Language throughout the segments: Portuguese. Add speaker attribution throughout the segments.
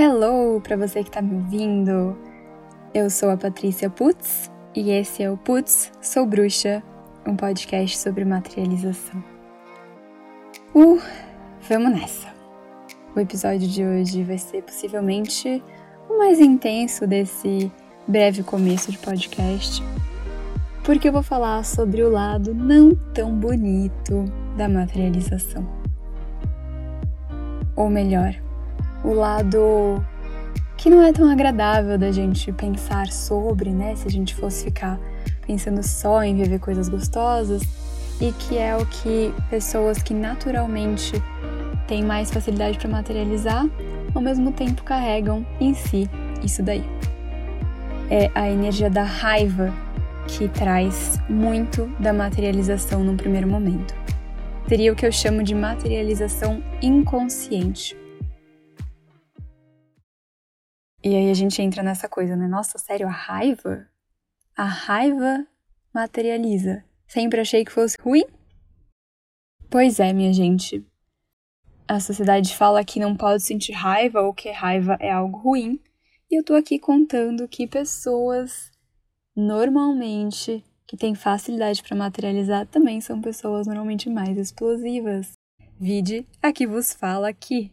Speaker 1: Hello para você que está me ouvindo. Eu sou a Patrícia Putz e esse é o Putz Sou Bruxa, um podcast sobre materialização. Uh, vamos nessa. O episódio de hoje vai ser possivelmente o mais intenso desse breve começo de podcast, porque eu vou falar sobre o lado não tão bonito da materialização. Ou melhor, o lado que não é tão agradável da gente pensar sobre, né? Se a gente fosse ficar pensando só em viver coisas gostosas e que é o que pessoas que naturalmente têm mais facilidade para materializar, ao mesmo tempo carregam em si isso daí. É a energia da raiva que traz muito da materialização num primeiro momento. Seria o que eu chamo de materialização inconsciente. E aí a gente entra nessa coisa, né? Nossa, sério, a raiva? A raiva materializa. Sempre achei que fosse ruim? Pois é, minha gente. A sociedade fala que não pode sentir raiva ou que raiva é algo ruim. E eu tô aqui contando que pessoas normalmente que têm facilidade para materializar também são pessoas normalmente mais explosivas. Vide a que vos fala aqui.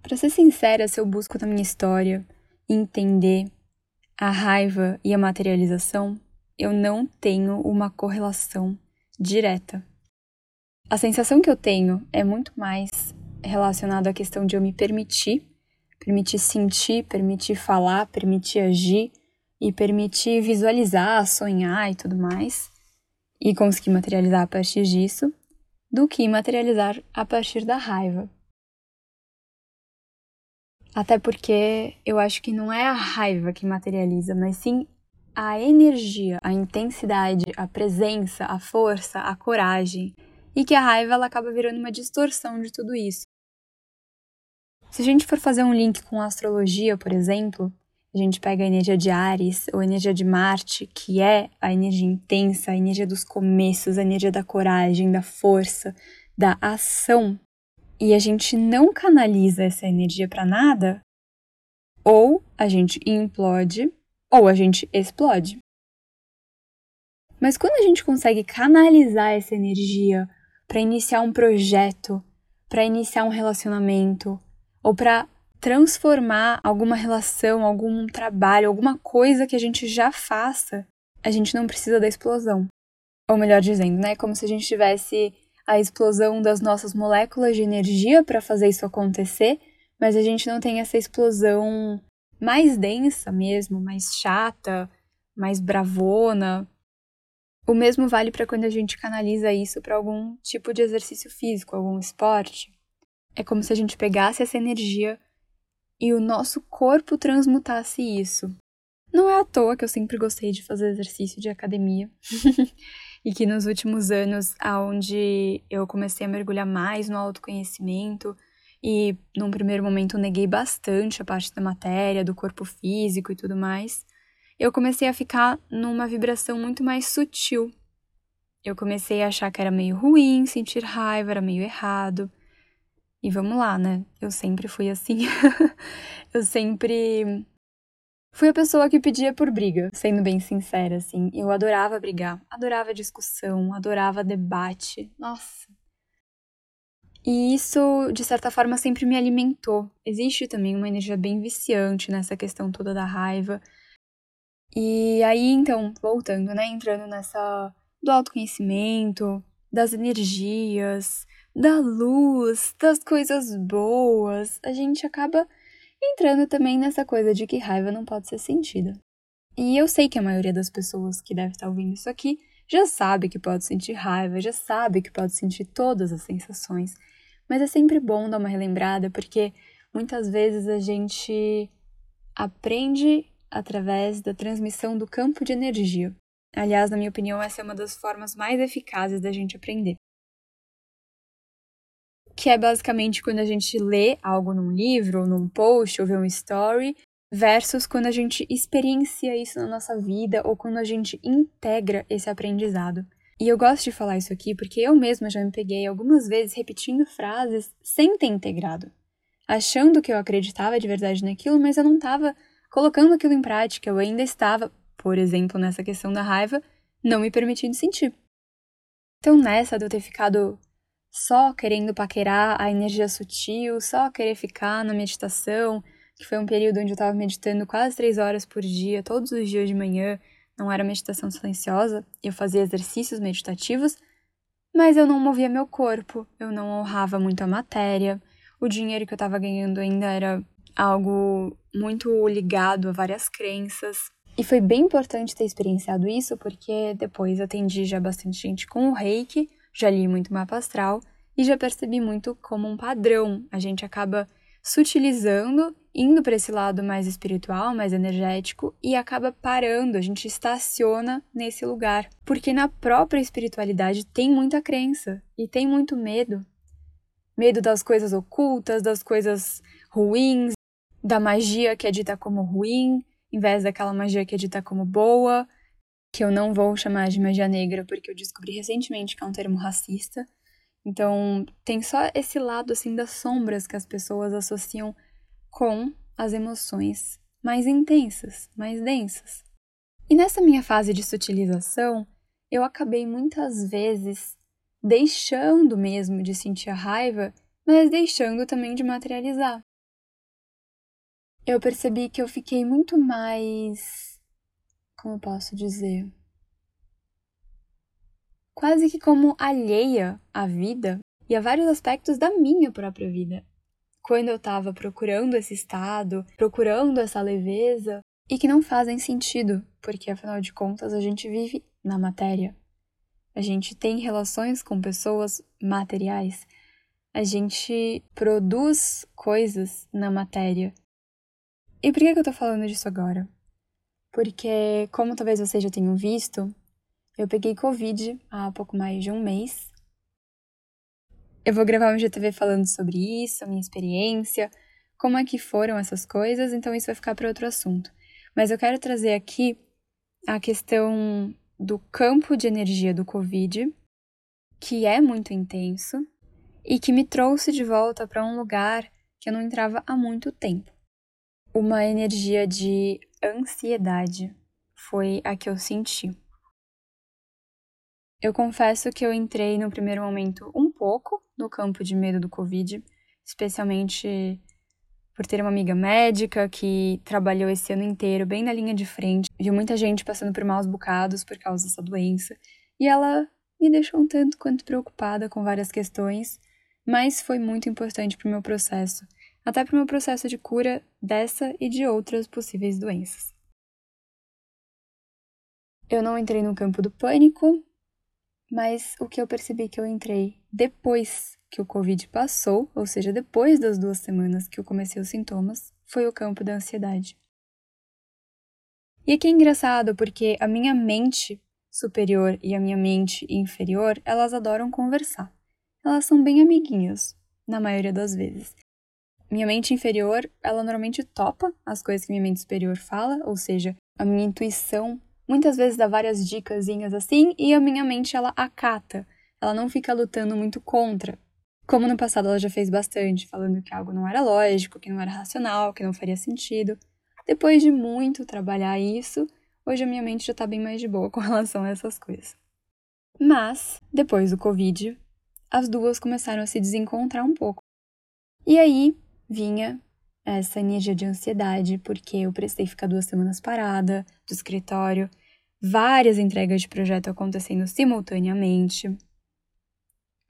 Speaker 1: Para ser sincera, se eu busco na minha história entender a raiva e a materialização, eu não tenho uma correlação direta. A sensação que eu tenho é muito mais relacionada à questão de eu me permitir, permitir sentir, permitir falar, permitir agir e permitir visualizar, sonhar e tudo mais, e conseguir materializar a partir disso, do que materializar a partir da raiva. Até porque eu acho que não é a raiva que materializa, mas sim a energia, a intensidade, a presença, a força, a coragem. E que a raiva ela acaba virando uma distorção de tudo isso. Se a gente for fazer um link com a astrologia, por exemplo, a gente pega a energia de Ares ou a energia de Marte, que é a energia intensa, a energia dos começos, a energia da coragem, da força, da ação e a gente não canaliza essa energia para nada, ou a gente implode ou a gente explode. Mas quando a gente consegue canalizar essa energia para iniciar um projeto, para iniciar um relacionamento, ou para transformar alguma relação, algum trabalho, alguma coisa que a gente já faça, a gente não precisa da explosão. Ou melhor dizendo, né, como se a gente tivesse a explosão das nossas moléculas de energia para fazer isso acontecer, mas a gente não tem essa explosão mais densa mesmo, mais chata, mais bravona. O mesmo vale para quando a gente canaliza isso para algum tipo de exercício físico, algum esporte. É como se a gente pegasse essa energia e o nosso corpo transmutasse isso. Não é à toa que eu sempre gostei de fazer exercício de academia. e que nos últimos anos, aonde eu comecei a mergulhar mais no autoconhecimento e num primeiro momento neguei bastante a parte da matéria, do corpo físico e tudo mais, eu comecei a ficar numa vibração muito mais sutil. Eu comecei a achar que era meio ruim, sentir raiva era meio errado. E vamos lá, né? Eu sempre fui assim. eu sempre Fui a pessoa que pedia por briga, sendo bem sincera, assim. Eu adorava brigar, adorava discussão, adorava debate. Nossa. E isso, de certa forma, sempre me alimentou. Existe também uma energia bem viciante nessa questão toda da raiva. E aí, então, voltando, né? Entrando nessa do autoconhecimento, das energias, da luz, das coisas boas, a gente acaba entrando também nessa coisa de que raiva não pode ser sentida. E eu sei que a maioria das pessoas que deve estar ouvindo isso aqui já sabe que pode sentir raiva, já sabe que pode sentir todas as sensações, mas é sempre bom dar uma relembrada porque muitas vezes a gente aprende através da transmissão do campo de energia. Aliás, na minha opinião, essa é uma das formas mais eficazes da gente aprender que é basicamente quando a gente lê algo num livro, ou num post, ou vê um story, versus quando a gente experiencia isso na nossa vida ou quando a gente integra esse aprendizado. E eu gosto de falar isso aqui porque eu mesma já me peguei algumas vezes repetindo frases sem ter integrado. achando que eu acreditava de verdade naquilo, mas eu não estava colocando aquilo em prática. Eu ainda estava, por exemplo, nessa questão da raiva, não me permitindo sentir. Então, nessa de eu ter ficado só querendo paquerar a energia sutil, só querer ficar na meditação, que foi um período onde eu estava meditando quase três horas por dia, todos os dias de manhã, não era meditação silenciosa, eu fazia exercícios meditativos, mas eu não movia meu corpo, eu não honrava muito a matéria, o dinheiro que eu estava ganhando ainda era algo muito ligado a várias crenças. E foi bem importante ter experienciado isso, porque depois atendi já bastante gente com o reiki, já li muito mapa astral e já percebi muito como um padrão. A gente acaba sutilizando, indo para esse lado mais espiritual, mais energético e acaba parando, a gente estaciona nesse lugar. Porque na própria espiritualidade tem muita crença e tem muito medo. Medo das coisas ocultas, das coisas ruins, da magia que é dita como ruim, em vez daquela magia que é dita como boa, que eu não vou chamar de magia negra porque eu descobri recentemente que é um termo racista. Então, tem só esse lado assim das sombras que as pessoas associam com as emoções mais intensas, mais densas. E nessa minha fase de sutilização, eu acabei muitas vezes deixando mesmo de sentir a raiva, mas deixando também de materializar. Eu percebi que eu fiquei muito mais. Como posso dizer? quase que como alheia à vida e a vários aspectos da minha própria vida. Quando eu estava procurando esse estado, procurando essa leveza, e que não fazem sentido, porque afinal de contas a gente vive na matéria. A gente tem relações com pessoas materiais. A gente produz coisas na matéria. E por que eu tô falando disso agora? Porque, como talvez vocês já tenham visto, eu peguei Covid há pouco mais de um mês. Eu vou gravar um GTV falando sobre isso, a minha experiência, como é que foram essas coisas, então isso vai ficar para outro assunto. Mas eu quero trazer aqui a questão do campo de energia do Covid, que é muito intenso e que me trouxe de volta para um lugar que eu não entrava há muito tempo. Uma energia de ansiedade foi a que eu senti. Eu confesso que eu entrei no primeiro momento um pouco no campo de medo do Covid, especialmente por ter uma amiga médica que trabalhou esse ano inteiro bem na linha de frente, viu muita gente passando por maus bocados por causa dessa doença, e ela me deixou um tanto quanto preocupada com várias questões, mas foi muito importante para o meu processo, até para o meu processo de cura dessa e de outras possíveis doenças. Eu não entrei no campo do pânico, mas o que eu percebi que eu entrei depois que o Covid passou, ou seja, depois das duas semanas que eu comecei os sintomas, foi o campo da ansiedade. E aqui é engraçado porque a minha mente superior e a minha mente inferior, elas adoram conversar. Elas são bem amiguinhas, na maioria das vezes. Minha mente inferior, ela normalmente topa as coisas que minha mente superior fala, ou seja, a minha intuição muitas vezes dá várias dicasinhas assim e a minha mente ela acata. Ela não fica lutando muito contra. Como no passado ela já fez bastante, falando que algo não era lógico, que não era racional, que não faria sentido. Depois de muito trabalhar isso, hoje a minha mente já tá bem mais de boa com relação a essas coisas. Mas, depois do Covid, as duas começaram a se desencontrar um pouco. E aí vinha essa energia de ansiedade, porque eu precisei ficar duas semanas parada do escritório, várias entregas de projeto acontecendo simultaneamente,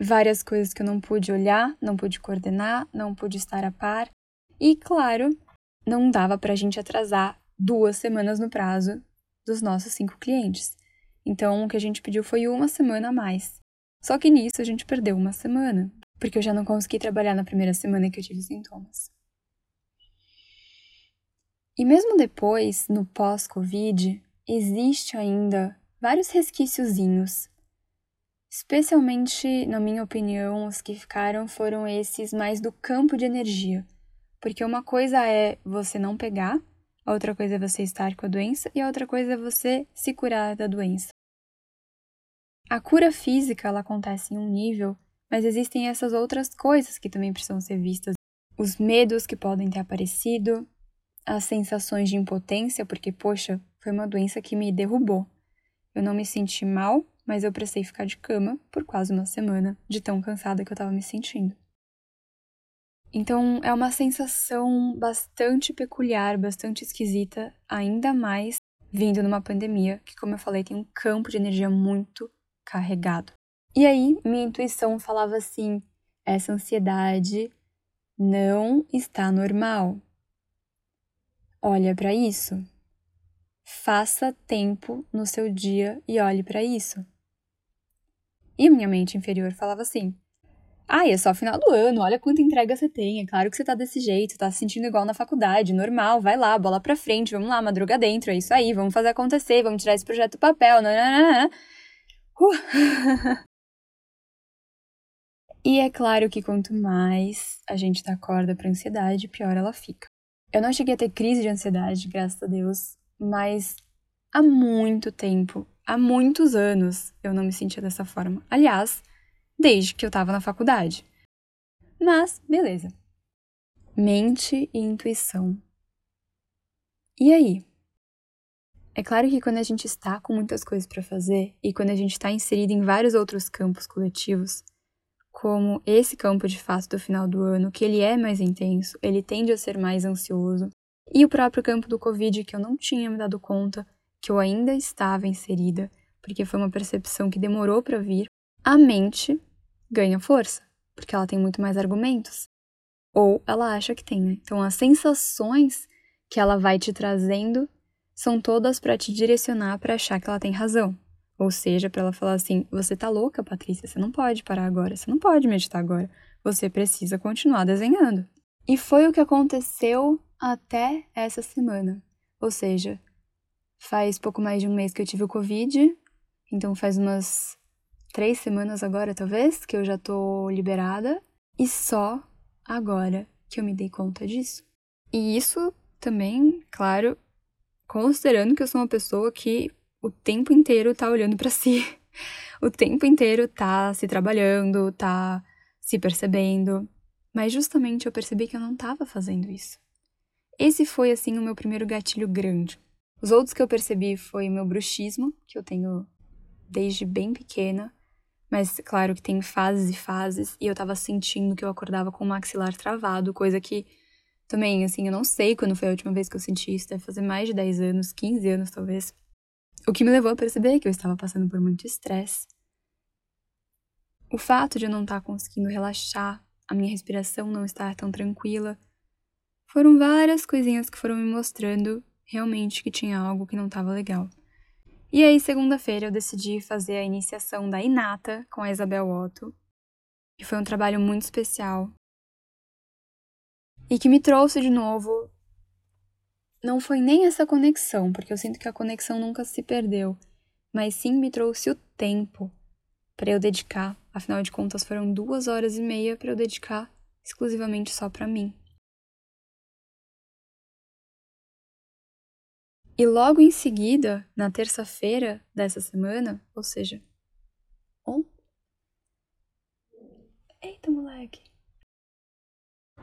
Speaker 1: várias coisas que eu não pude olhar, não pude coordenar, não pude estar a par, e claro, não dava para a gente atrasar duas semanas no prazo dos nossos cinco clientes. Então, o que a gente pediu foi uma semana a mais. Só que nisso a gente perdeu uma semana, porque eu já não consegui trabalhar na primeira semana que eu tive sintomas. E mesmo depois, no pós-Covid, existe ainda vários resquíciozinhos. Especialmente, na minha opinião, os que ficaram foram esses mais do campo de energia. Porque uma coisa é você não pegar, a outra coisa é você estar com a doença e a outra coisa é você se curar da doença. A cura física ela acontece em um nível, mas existem essas outras coisas que também precisam ser vistas os medos que podem ter aparecido, as sensações de impotência, porque, poxa, foi uma doença que me derrubou. Eu não me senti mal, mas eu precisei ficar de cama por quase uma semana, de tão cansada que eu estava me sentindo. Então, é uma sensação bastante peculiar, bastante esquisita, ainda mais vindo numa pandemia, que, como eu falei, tem um campo de energia muito carregado. E aí, minha intuição falava assim: essa ansiedade não está normal. Olha para isso. Faça tempo no seu dia e olhe para isso. E minha mente inferior falava assim: Ai, é só final do ano, olha quanta entrega você tem. É claro que você tá desse jeito, tá se sentindo igual na faculdade, normal, vai lá, bola pra frente, vamos lá, madruga dentro, é isso aí, vamos fazer acontecer, vamos tirar esse projeto do papel. Uh. e é claro que quanto mais a gente dá corda pra ansiedade, pior ela fica. Eu não cheguei a ter crise de ansiedade, graças a Deus, mas há muito tempo, há muitos anos, eu não me sentia dessa forma. Aliás, desde que eu estava na faculdade. Mas, beleza. Mente e intuição. E aí? É claro que quando a gente está com muitas coisas para fazer e quando a gente está inserido em vários outros campos coletivos, como esse campo de fato do final do ano, que ele é mais intenso, ele tende a ser mais ansioso, e o próprio campo do Covid, que eu não tinha me dado conta, que eu ainda estava inserida, porque foi uma percepção que demorou para vir, a mente ganha força, porque ela tem muito mais argumentos. Ou ela acha que tem, né? Então as sensações que ela vai te trazendo são todas para te direcionar para achar que ela tem razão. Ou seja, para ela falar assim: você tá louca, Patrícia, você não pode parar agora, você não pode meditar agora, você precisa continuar desenhando. E foi o que aconteceu até essa semana. Ou seja, faz pouco mais de um mês que eu tive o Covid, então faz umas três semanas agora, talvez, que eu já tô liberada, e só agora que eu me dei conta disso. E isso também, claro, considerando que eu sou uma pessoa que o tempo inteiro tá olhando para si, o tempo inteiro tá se trabalhando, tá se percebendo, mas justamente eu percebi que eu não tava fazendo isso. Esse foi assim o meu primeiro gatilho grande. Os outros que eu percebi foi o meu bruxismo, que eu tenho desde bem pequena, mas claro que tem fases e fases, e eu tava sentindo que eu acordava com o maxilar travado, coisa que também, assim, eu não sei quando foi a última vez que eu senti isso, deve fazer mais de 10 anos, 15 anos talvez. O que me levou a perceber que eu estava passando por muito estresse. O fato de eu não estar tá conseguindo relaxar, a minha respiração não estar tão tranquila, foram várias coisinhas que foram me mostrando realmente que tinha algo que não estava legal. E aí, segunda-feira, eu decidi fazer a iniciação da Inata com a Isabel Otto, que foi um trabalho muito especial e que me trouxe de novo. Não foi nem essa conexão, porque eu sinto que a conexão nunca se perdeu, mas sim me trouxe o tempo para eu dedicar. Afinal de contas, foram duas horas e meia para eu dedicar exclusivamente só para mim. E logo em seguida, na terça-feira dessa semana, ou seja. Eita, moleque.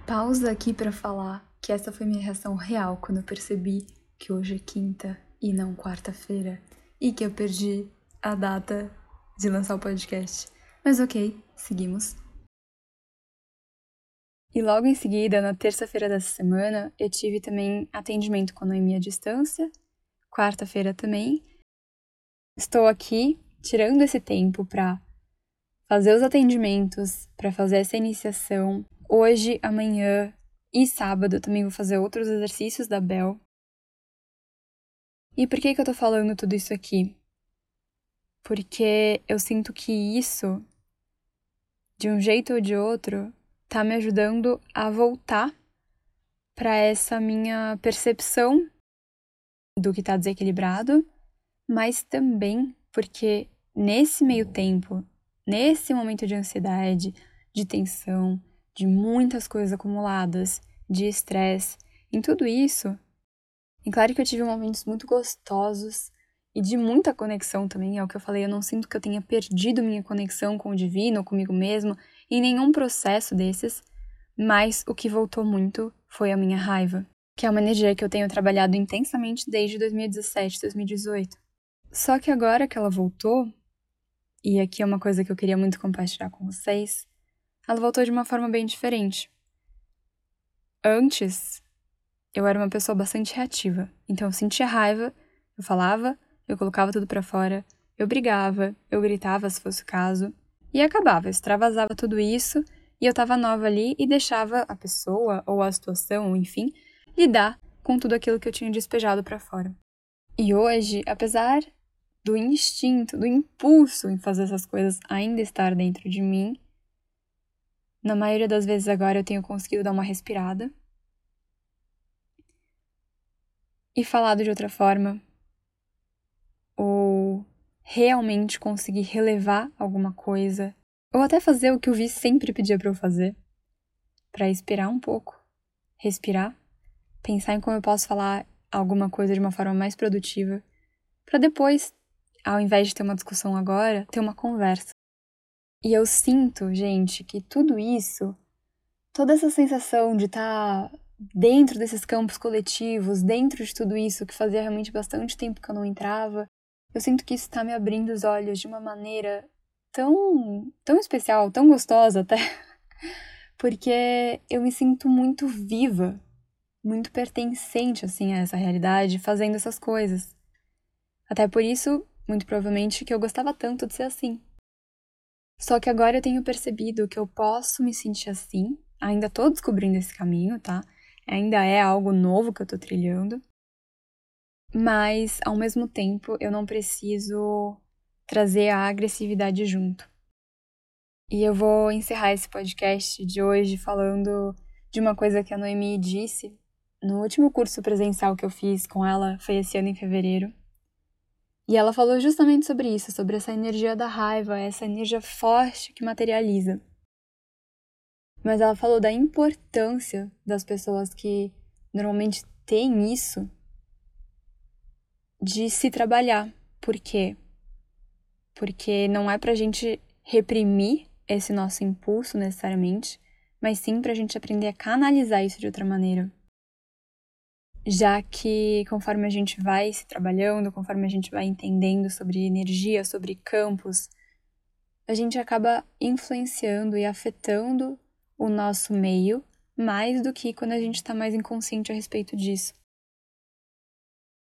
Speaker 1: Pausa aqui para falar que essa foi minha reação real quando eu percebi que hoje é quinta e não quarta-feira e que eu perdi a data de lançar o podcast. Mas ok, seguimos. E logo em seguida, na terça-feira dessa semana, eu tive também atendimento com a Noemi à distância quarta-feira também. Estou aqui tirando esse tempo para fazer os atendimentos, para fazer essa iniciação. Hoje, amanhã e sábado também vou fazer outros exercícios da Bel. E por que, que eu tô falando tudo isso aqui? Porque eu sinto que isso, de um jeito ou de outro, tá me ajudando a voltar para essa minha percepção do que está desequilibrado, mas também porque nesse meio tempo, nesse momento de ansiedade, de tensão, de muitas coisas acumuladas, de estresse, em tudo isso, é claro que eu tive momentos muito gostosos e de muita conexão também, é o que eu falei, eu não sinto que eu tenha perdido minha conexão com o divino comigo mesmo em nenhum processo desses, mas o que voltou muito foi a minha raiva, que é uma energia que eu tenho trabalhado intensamente desde 2017, 2018. Só que agora que ela voltou, e aqui é uma coisa que eu queria muito compartilhar com vocês, ela voltou de uma forma bem diferente. Antes, eu era uma pessoa bastante reativa, então eu sentia raiva, eu falava, eu colocava tudo para fora, eu brigava, eu gritava se fosse o caso, e acabava, extravasava tudo isso e eu tava nova ali e deixava a pessoa ou a situação, enfim, lidar com tudo aquilo que eu tinha despejado para fora. E hoje, apesar do instinto, do impulso em fazer essas coisas ainda estar dentro de mim, na maioria das vezes agora eu tenho conseguido dar uma respirada e falado de outra forma, ou realmente conseguir relevar alguma coisa, ou até fazer o que o Vi sempre pedia para eu fazer, para esperar um pouco, respirar, pensar em como eu posso falar alguma coisa de uma forma mais produtiva, para depois, ao invés de ter uma discussão agora, ter uma conversa. E eu sinto, gente, que tudo isso, toda essa sensação de estar tá dentro desses campos coletivos, dentro de tudo isso que fazia realmente bastante tempo que eu não entrava, eu sinto que isso está me abrindo os olhos de uma maneira tão, tão especial, tão gostosa até, porque eu me sinto muito viva, muito pertencente assim a essa realidade, fazendo essas coisas. Até por isso, muito provavelmente, que eu gostava tanto de ser assim. Só que agora eu tenho percebido que eu posso me sentir assim, ainda tô descobrindo esse caminho, tá? Ainda é algo novo que eu tô trilhando, mas ao mesmo tempo eu não preciso trazer a agressividade junto. E eu vou encerrar esse podcast de hoje falando de uma coisa que a Noemi disse no último curso presencial que eu fiz com ela, foi esse ano em fevereiro. E ela falou justamente sobre isso, sobre essa energia da raiva, essa energia forte que materializa. Mas ela falou da importância das pessoas que normalmente têm isso de se trabalhar. Por quê? Porque não é pra gente reprimir esse nosso impulso necessariamente, mas sim pra gente aprender a canalizar isso de outra maneira. Já que conforme a gente vai se trabalhando, conforme a gente vai entendendo sobre energia, sobre campos, a gente acaba influenciando e afetando o nosso meio mais do que quando a gente está mais inconsciente a respeito disso.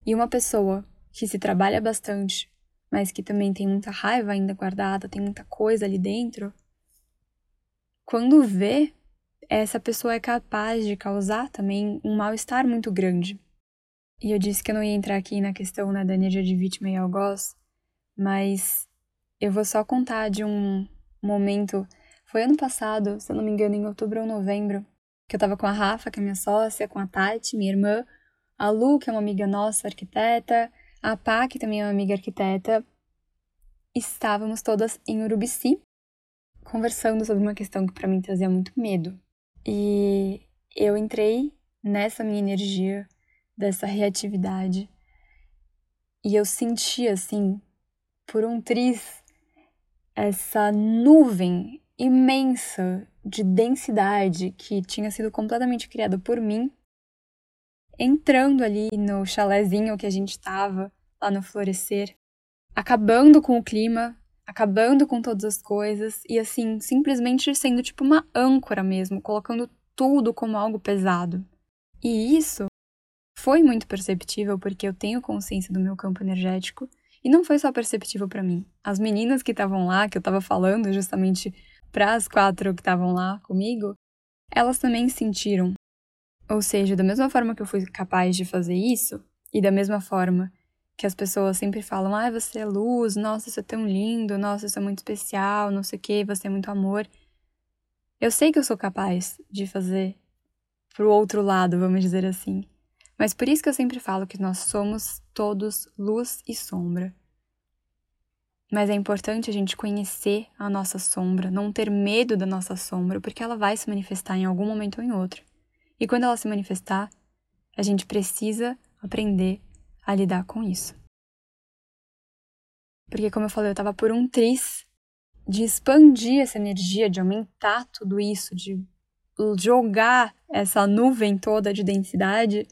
Speaker 1: E uma pessoa que se trabalha bastante, mas que também tem muita raiva ainda guardada, tem muita coisa ali dentro, quando vê, essa pessoa é capaz de causar também um mal-estar muito grande. E eu disse que eu não ia entrar aqui na questão né, da energia de vítima e algoz, mas eu vou só contar de um momento. Foi ano passado, se eu não me engano, em outubro ou novembro, que eu tava com a Rafa, que é minha sócia, com a Tati, minha irmã, a Lu, que é uma amiga nossa, arquiteta, a Pá, que também é uma amiga arquiteta, estávamos todas em Urubici, conversando sobre uma questão que para mim trazia muito medo. E eu entrei nessa minha energia, dessa reatividade, e eu senti assim, por um triz, essa nuvem imensa de densidade que tinha sido completamente criada por mim entrando ali no chalézinho que a gente estava, lá no florescer, acabando com o clima, acabando com todas as coisas e assim, simplesmente sendo tipo uma âncora mesmo, colocando tudo como algo pesado. E isso foi muito perceptível porque eu tenho consciência do meu campo energético e não foi só perceptível para mim. As meninas que estavam lá, que eu estava falando justamente para as quatro que estavam lá comigo, elas também sentiram ou seja, da mesma forma que eu fui capaz de fazer isso, e da mesma forma que as pessoas sempre falam: ah, você é luz, nossa, isso é tão lindo, nossa, isso é muito especial, não sei o que, você é muito amor. Eu sei que eu sou capaz de fazer pro outro lado, vamos dizer assim. Mas por isso que eu sempre falo que nós somos todos luz e sombra. Mas é importante a gente conhecer a nossa sombra, não ter medo da nossa sombra, porque ela vai se manifestar em algum momento ou em outro. E quando ela se manifestar, a gente precisa aprender a lidar com isso. Porque, como eu falei, eu estava por um triz de expandir essa energia, de aumentar tudo isso, de jogar essa nuvem toda de densidade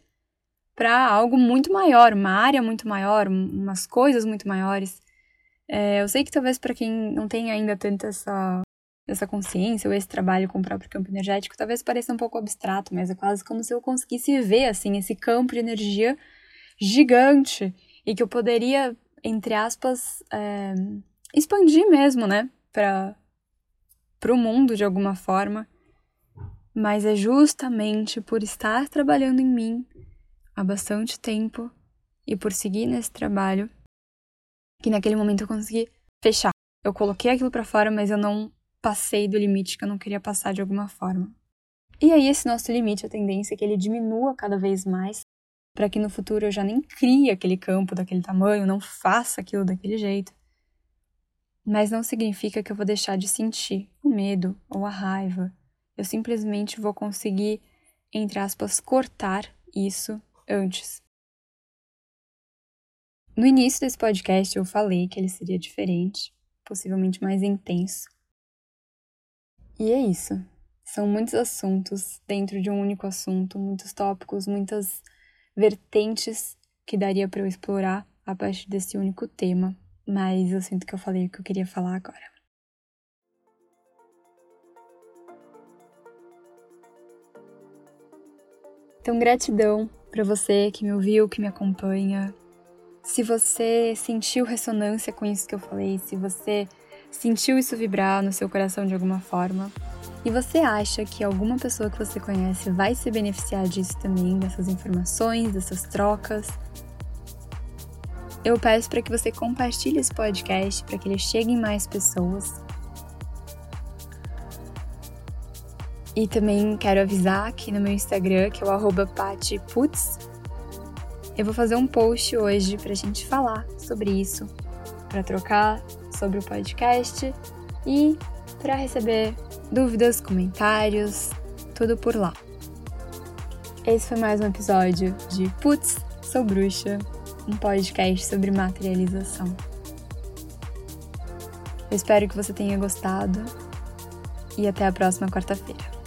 Speaker 1: para algo muito maior, uma área muito maior, umas coisas muito maiores. É, eu sei que talvez para quem não tem ainda tanta essa, essa consciência ou esse trabalho com o próprio campo energético, talvez pareça um pouco abstrato, mas é quase como se eu conseguisse ver assim esse campo de energia gigante e que eu poderia, entre aspas, é, expandir mesmo, né, para o mundo de alguma forma. Mas é justamente por estar trabalhando em mim há bastante tempo e por seguir nesse trabalho que naquele momento eu consegui fechar. Eu coloquei aquilo para fora, mas eu não passei do limite que eu não queria passar de alguma forma. E aí esse nosso limite, a tendência é que ele diminua cada vez mais, para que no futuro eu já nem crie aquele campo daquele tamanho, não faça aquilo daquele jeito. Mas não significa que eu vou deixar de sentir o medo ou a raiva. Eu simplesmente vou conseguir, entre aspas, cortar isso antes. No início desse podcast eu falei que ele seria diferente, possivelmente mais intenso. E é isso. São muitos assuntos dentro de um único assunto, muitos tópicos, muitas vertentes que daria para eu explorar a partir desse único tema, mas eu sinto que eu falei o que eu queria falar agora. Então, gratidão para você que me ouviu, que me acompanha, se você sentiu ressonância com isso que eu falei, se você sentiu isso vibrar no seu coração de alguma forma, e você acha que alguma pessoa que você conhece vai se beneficiar disso também, dessas informações, dessas trocas, eu peço para que você compartilhe esse podcast para que ele chegue em mais pessoas. E também quero avisar aqui no meu Instagram, que é o patiputz, eu vou fazer um post hoje para a gente falar sobre isso, para trocar sobre o podcast e para receber dúvidas, comentários, tudo por lá. Esse foi mais um episódio de Putz, Sou Bruxa, um podcast sobre materialização. Eu espero que você tenha gostado e até a próxima quarta-feira.